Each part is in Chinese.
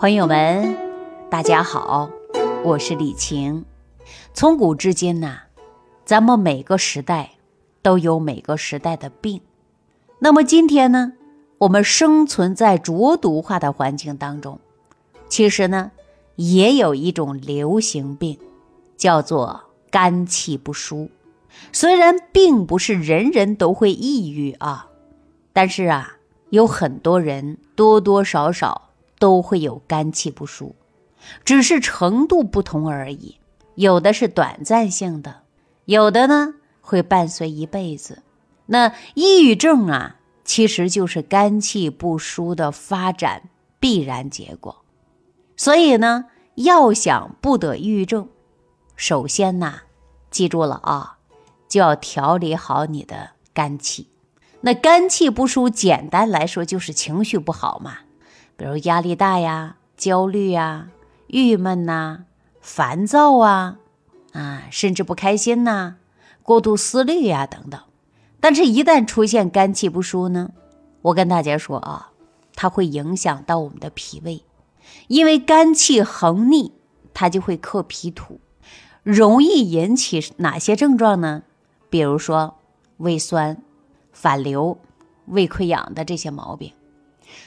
朋友们，大家好，我是李晴。从古至今呐，咱们每个时代都有每个时代的病。那么今天呢，我们生存在浊毒化的环境当中，其实呢，也有一种流行病，叫做肝气不舒。虽然并不是人人都会抑郁啊，但是啊，有很多人多多少少。都会有肝气不舒，只是程度不同而已。有的是短暂性的，有的呢会伴随一辈子。那抑郁症啊，其实就是肝气不舒的发展必然结果。所以呢，要想不得抑郁症，首先呐，记住了啊，就要调理好你的肝气。那肝气不舒，简单来说就是情绪不好嘛。比如压力大呀、焦虑呀、郁闷呐、烦躁啊，啊，甚至不开心呐、过度思虑呀等等。但是，一旦出现肝气不舒呢，我跟大家说啊，它会影响到我们的脾胃，因为肝气横逆，它就会克脾土，容易引起哪些症状呢？比如说胃酸、反流、胃溃疡的这些毛病。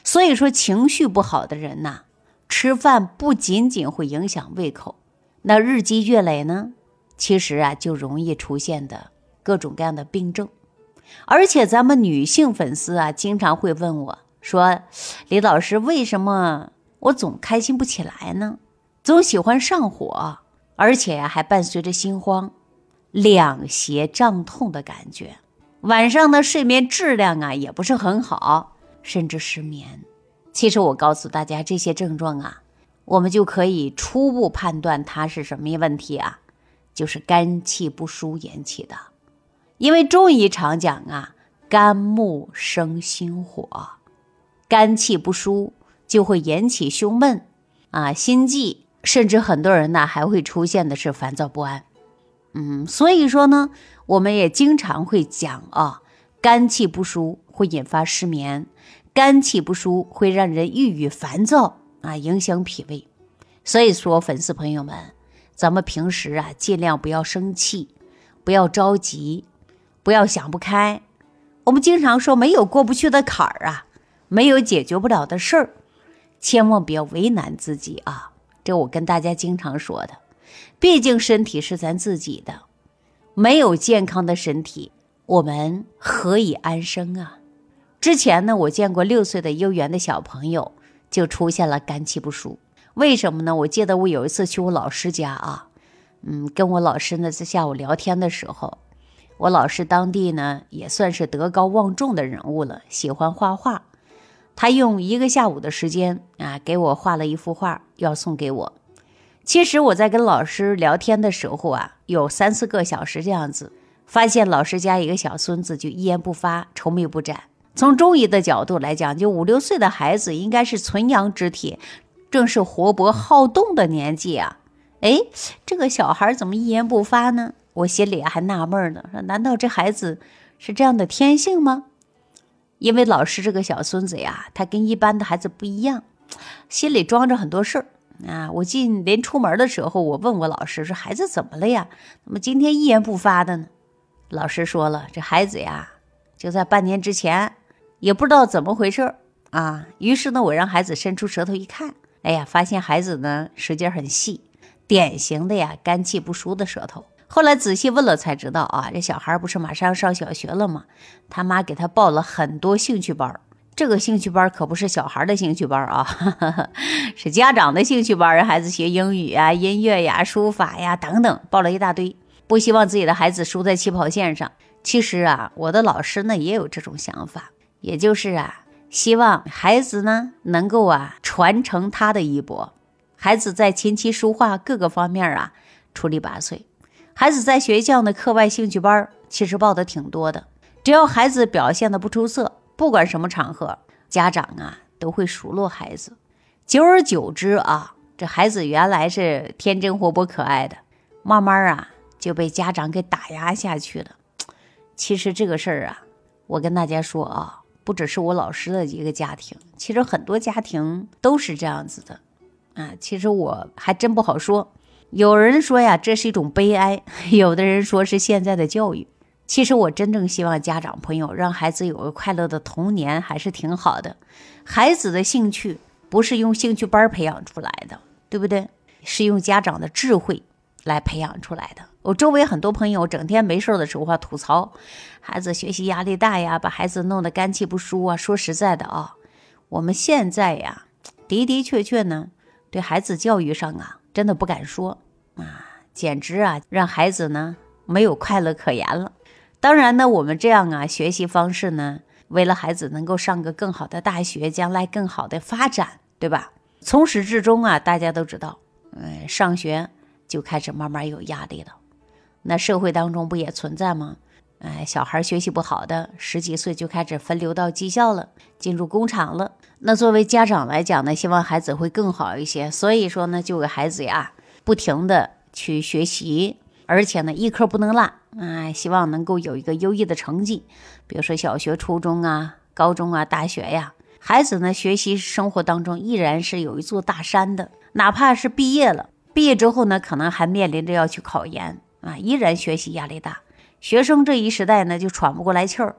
所以说，情绪不好的人呐，吃饭不仅仅会影响胃口，那日积月累呢，其实啊，就容易出现的各种各样的病症。而且，咱们女性粉丝啊，经常会问我说：“李老师，为什么我总开心不起来呢？总喜欢上火，而且呀，还伴随着心慌、两胁胀痛的感觉，晚上的睡眠质量啊，也不是很好。”甚至失眠，其实我告诉大家，这些症状啊，我们就可以初步判断它是什么问题啊，就是肝气不舒引起的。因为中医常讲啊，肝木生心火，肝气不舒就会引起胸闷啊、心悸，甚至很多人呢还会出现的是烦躁不安。嗯，所以说呢，我们也经常会讲啊，肝气不舒会引发失眠。肝气不舒会让人郁郁烦躁啊，影响脾胃。所以说，粉丝朋友们，咱们平时啊，尽量不要生气，不要着急，不要想不开。我们经常说，没有过不去的坎儿啊，没有解决不了的事儿，千万不要为难自己啊。这我跟大家经常说的，毕竟身体是咱自己的，没有健康的身体，我们何以安生啊？之前呢，我见过六岁的幼儿园的小朋友就出现了肝气不舒，为什么呢？我记得我有一次去我老师家啊，嗯，跟我老师呢在下午聊天的时候，我老师当地呢也算是德高望重的人物了，喜欢画画，他用一个下午的时间啊给我画了一幅画，要送给我。其实我在跟老师聊天的时候啊，有三四个小时这样子，发现老师家一个小孙子就一言不发，愁眉不展。从中医的角度来讲，就五六岁的孩子应该是纯阳之体，正是活泼好动的年纪啊。哎，这个小孩怎么一言不发呢？我心里还纳闷呢，说难道这孩子是这样的天性吗？因为老师这个小孙子呀，他跟一般的孩子不一样，心里装着很多事儿啊。我进临出门的时候，我问我老师说：“孩子怎么了呀？怎么今天一言不发的呢？”老师说了：“这孩子呀，就在半年之前。”也不知道怎么回事啊，于是呢，我让孩子伸出舌头一看，哎呀，发现孩子呢舌尖很细，典型的呀肝气不舒的舌头。后来仔细问了才知道啊，这小孩不是马上要上小学了吗？他妈给他报了很多兴趣班，这个兴趣班可不是小孩的兴趣班啊，是家长的兴趣班，让孩子学英语啊、音乐呀、书法呀等等，报了一大堆，不希望自己的孩子输在起跑线上。其实啊，我的老师呢也有这种想法。也就是啊，希望孩子呢能够啊传承他的衣钵。孩子在琴棋书画各个方面啊出类拔萃。孩子在学校的课外兴趣班其实报的挺多的。只要孩子表现的不出色，不管什么场合，家长啊都会数落孩子。久而久之啊，这孩子原来是天真活泼可爱的，慢慢啊就被家长给打压下去了。其实这个事儿啊，我跟大家说啊。不只是我老师的一个家庭，其实很多家庭都是这样子的。啊，其实我还真不好说。有人说呀，这是一种悲哀；有的人说是现在的教育。其实我真正希望家长朋友让孩子有个快乐的童年，还是挺好的。孩子的兴趣不是用兴趣班培养出来的，对不对？是用家长的智慧来培养出来的。我周围很多朋友整天没事的时候啊，吐槽孩子学习压力大呀，把孩子弄得肝气不舒啊。说实在的啊，我们现在呀，的的确确呢，对孩子教育上啊，真的不敢说。啊，简直啊，让孩子呢没有快乐可言了。当然呢，我们这样啊学习方式呢，为了孩子能够上个更好的大学，将来更好的发展，对吧？从始至终啊，大家都知道，嗯，上学就开始慢慢有压力了。那社会当中不也存在吗？哎，小孩学习不好的，十几岁就开始分流到技校了，进入工厂了。那作为家长来讲呢，希望孩子会更好一些，所以说呢，就给孩子呀。不停的去学习，而且呢，一科不能落，哎，希望能够有一个优异的成绩。比如说小学、初中啊、高中啊、大学呀，孩子呢，学习生活当中依然是有一座大山的。哪怕是毕业了，毕业之后呢，可能还面临着要去考研啊，依然学习压力大。学生这一时代呢，就喘不过来气儿。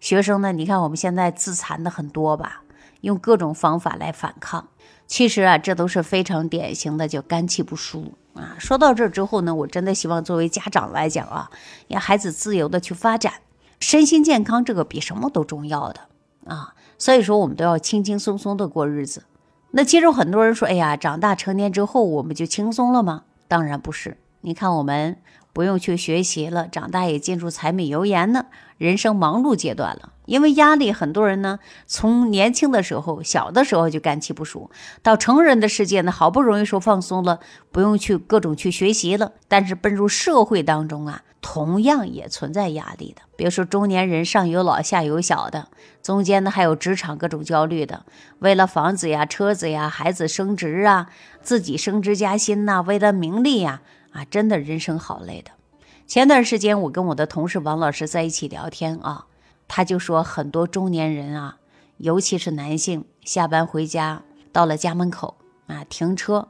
学生呢，你看我们现在自残的很多吧，用各种方法来反抗。其实啊，这都是非常典型的，叫肝气不舒啊。说到这之后呢，我真的希望作为家长来讲啊，让孩子自由的去发展，身心健康这个比什么都重要的啊。所以说，我们都要轻轻松松的过日子。那其实很多人说，哎呀，长大成年之后我们就轻松了吗？当然不是。你看我们。不用去学习了，长大也进入柴米油盐的人生忙碌阶段了。因为压力，很多人呢，从年轻的时候、小的时候就肝气不舒，到成人的世界呢，好不容易说放松了，不用去各种去学习了，但是奔入社会当中啊，同样也存在压力的。比如说中年人上有老下有小的，中间呢还有职场各种焦虑的，为了房子呀、车子呀、孩子升职啊、自己升职加薪呐，为了名利呀。啊真的人生好累的。前段时间我跟我的同事王老师在一起聊天啊，他就说很多中年人啊，尤其是男性，下班回家到了家门口啊，停车，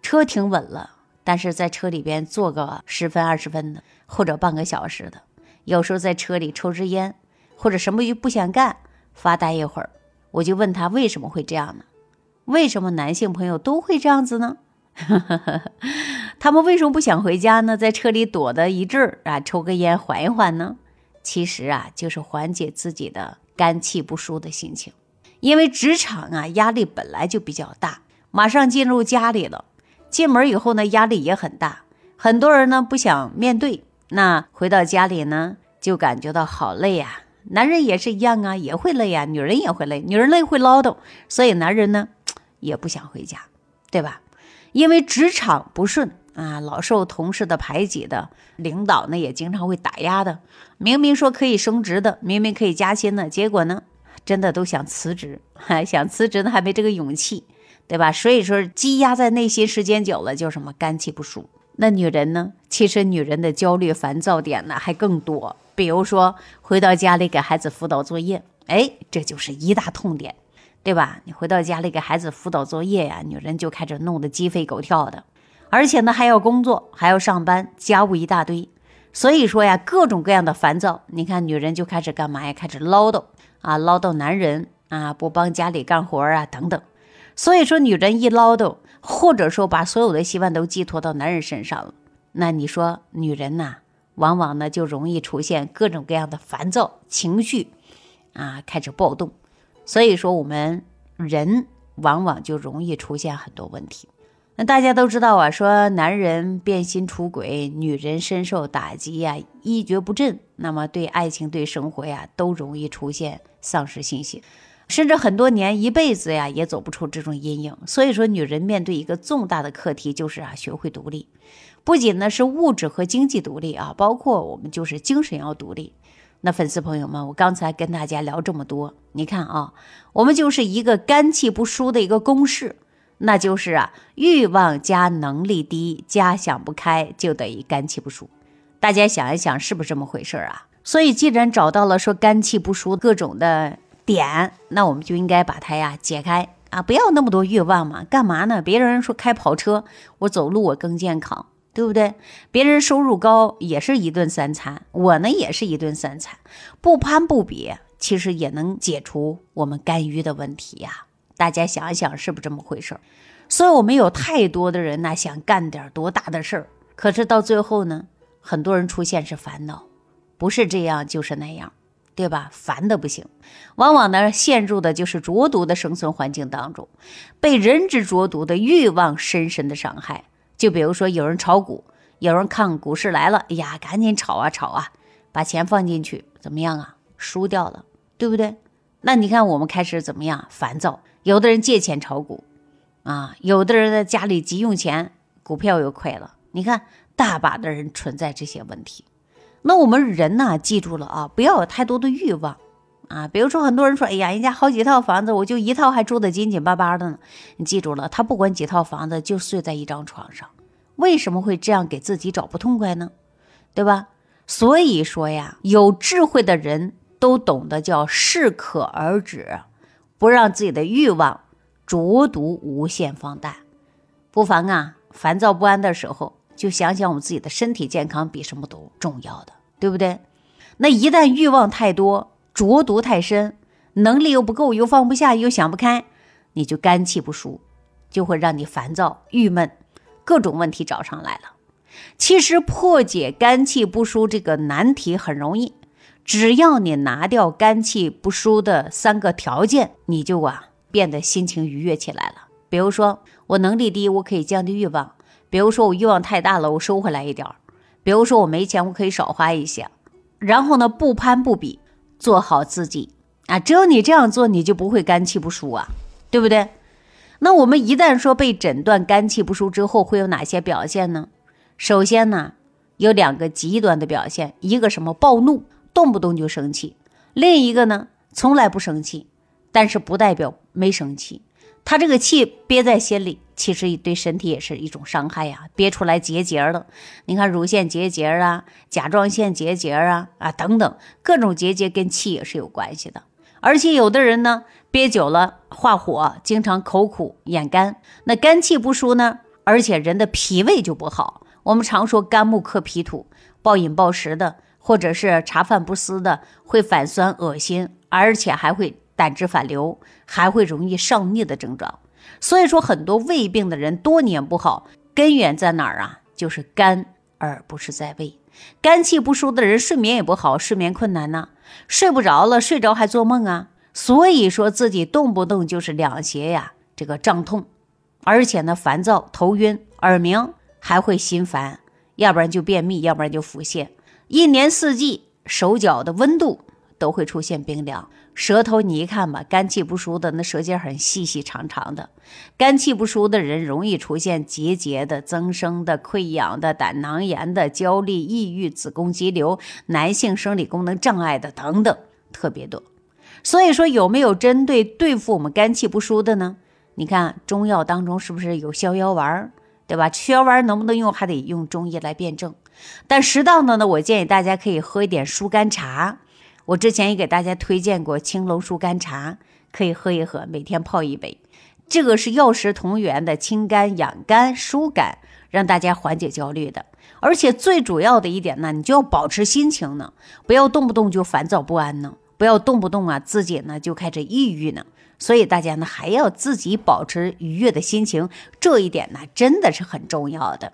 车停稳了，但是在车里边坐个十分二十分的，或者半个小时的，有时候在车里抽支烟，或者什么也不想干，发呆一会儿。我就问他为什么会这样呢？为什么男性朋友都会这样子呢？他们为什么不想回家呢？在车里躲的一阵儿啊，抽个烟缓一缓呢？其实啊，就是缓解自己的肝气不舒的心情。因为职场啊，压力本来就比较大，马上进入家里了，进门以后呢，压力也很大。很多人呢不想面对，那回到家里呢，就感觉到好累呀。男人也是一样啊，也会累呀，女人也会累，女人累会唠叨，所以男人呢也不想回家，对吧？因为职场不顺啊，老受同事的排挤的，领导呢也经常会打压的。明明说可以升职的，明明可以加薪的，结果呢，真的都想辞职，还想辞职呢，还没这个勇气，对吧？所以说积压在内心时间久了，就什么肝气不舒。那女人呢？其实女人的焦虑烦躁点呢还更多，比如说回到家里给孩子辅导作业，哎，这就是一大痛点。对吧？你回到家里给孩子辅导作业呀，女人就开始弄得鸡飞狗跳的，而且呢还要工作，还要上班，家务一大堆，所以说呀，各种各样的烦躁。你看女人就开始干嘛呀？开始唠叨啊，唠叨男人啊，不帮家里干活啊，等等。所以说，女人一唠叨，或者说把所有的希望都寄托到男人身上了，那你说女人呐，往往呢就容易出现各种各样的烦躁情绪啊，开始暴动。所以说，我们人往往就容易出现很多问题。那大家都知道啊，说男人变心出轨，女人深受打击呀，一蹶不振。那么对爱情、对生活呀，都容易出现丧失信心，甚至很多年、一辈子呀，也走不出这种阴影。所以说，女人面对一个重大的课题，就是啊，学会独立，不仅呢是物质和经济独立啊，包括我们就是精神要独立。那粉丝朋友们，我刚才跟大家聊这么多，你看啊，我们就是一个肝气不舒的一个公式，那就是啊，欲望加能力低加想不开就等于肝气不舒。大家想一想，是不是这么回事啊？所以既然找到了说肝气不舒各种的点，那我们就应该把它呀解开啊，不要那么多欲望嘛，干嘛呢？别人说开跑车，我走路我更健康，对不对？别人收入高也是一顿三餐，我呢也是一顿三餐，不攀不比，其实也能解除我们肝郁的问题呀。大家想一想，是不是这么回事？所以，我们有太多的人呢，想干点多大的事儿，可是到最后呢，很多人出现是烦恼，不是这样就是那样。对吧？烦的不行，往往呢陷入的就是浊毒的生存环境当中，被人之浊毒的欲望深深的伤害。就比如说有人炒股，有人看股市来了，哎呀，赶紧炒啊炒啊，把钱放进去，怎么样啊？输掉了，对不对？那你看我们开始怎么样？烦躁。有的人借钱炒股，啊，有的人在家里急用钱，股票又亏了。你看，大把的人存在这些问题。那我们人呢？记住了啊，不要有太多的欲望啊。比如说，很多人说：“哎呀，人家好几套房子，我就一套还住得紧紧巴巴的呢。”你记住了，他不管几套房子，就睡在一张床上，为什么会这样给自己找不痛快呢？对吧？所以说呀，有智慧的人都懂得叫适可而止，不让自己的欲望浊毒无限放大。不妨啊，烦躁不安的时候。就想想我们自己的身体健康比什么都重要的，对不对？那一旦欲望太多，浊毒太深，能力又不够，又放不下，又想不开，你就肝气不舒，就会让你烦躁、郁闷，各种问题找上来了。其实破解肝气不舒这个难题很容易，只要你拿掉肝气不舒的三个条件，你就啊变得心情愉悦起来了。比如说，我能力低，我可以降低欲望。比如说我欲望太大了，我收回来一点儿；比如说我没钱，我可以少花一些。然后呢，不攀不比，做好自己啊！只有你这样做，你就不会肝气不舒啊，对不对？那我们一旦说被诊断肝气不舒之后，会有哪些表现呢？首先呢，有两个极端的表现：一个什么暴怒，动不动就生气；另一个呢，从来不生气，但是不代表没生气。他这个气憋在心里，其实对身体也是一种伤害呀，憋出来结节了。你看乳腺结节啊，甲状腺结节啊，啊等等各种结节跟气也是有关系的。而且有的人呢，憋久了化火，经常口苦眼干，那肝气不舒呢，而且人的脾胃就不好。我们常说肝木克脾土，暴饮暴食的，或者是茶饭不思的，会反酸恶心，而且还会。胆汁反流，还会容易上逆的症状，所以说很多胃病的人多年不好，根源在哪儿啊？就是肝，而不是在胃。肝气不舒的人，睡眠也不好，睡眠困难呢，睡不着了，睡着还做梦啊，所以说自己动不动就是两胁呀，这个胀痛，而且呢烦躁、头晕、耳鸣，还会心烦，要不然就便秘，要不然就腹泻，一年四季手脚的温度都会出现冰凉。舌头，你一看吧，肝气不舒的，那舌尖很细细长长的。肝气不舒的人容易出现结节的、增生的、溃疡的、胆囊炎的、焦虑、抑郁、子宫肌瘤、男性生理功能障碍的等等，特别多。所以说，有没有针对对付我们肝气不舒的呢？你看中药当中是不是有逍遥丸，对吧？逍遥丸能不能用，还得用中医来辩证。但适当的呢，我建议大家可以喝一点疏肝茶。我之前也给大家推荐过青龙疏肝茶，可以喝一喝，每天泡一杯。这个是药食同源的，清肝养肝、疏肝，让大家缓解焦虑的。而且最主要的一点呢，你就要保持心情呢，不要动不动就烦躁不安呢，不要动不动啊自己呢就开始抑郁呢。所以大家呢还要自己保持愉悦的心情，这一点呢真的是很重要的。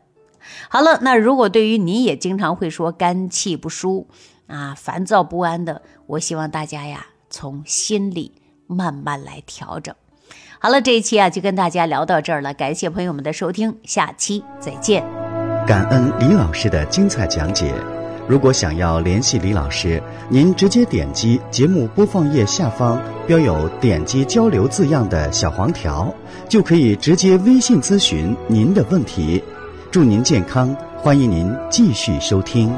好了，那如果对于你也经常会说肝气不舒。啊，烦躁不安的，我希望大家呀，从心里慢慢来调整。好了，这一期啊，就跟大家聊到这儿了，感谢朋友们的收听，下期再见。感恩李老师的精彩讲解。如果想要联系李老师，您直接点击节目播放页下方标有“点击交流”字样的小黄条，就可以直接微信咨询您的问题。祝您健康，欢迎您继续收听。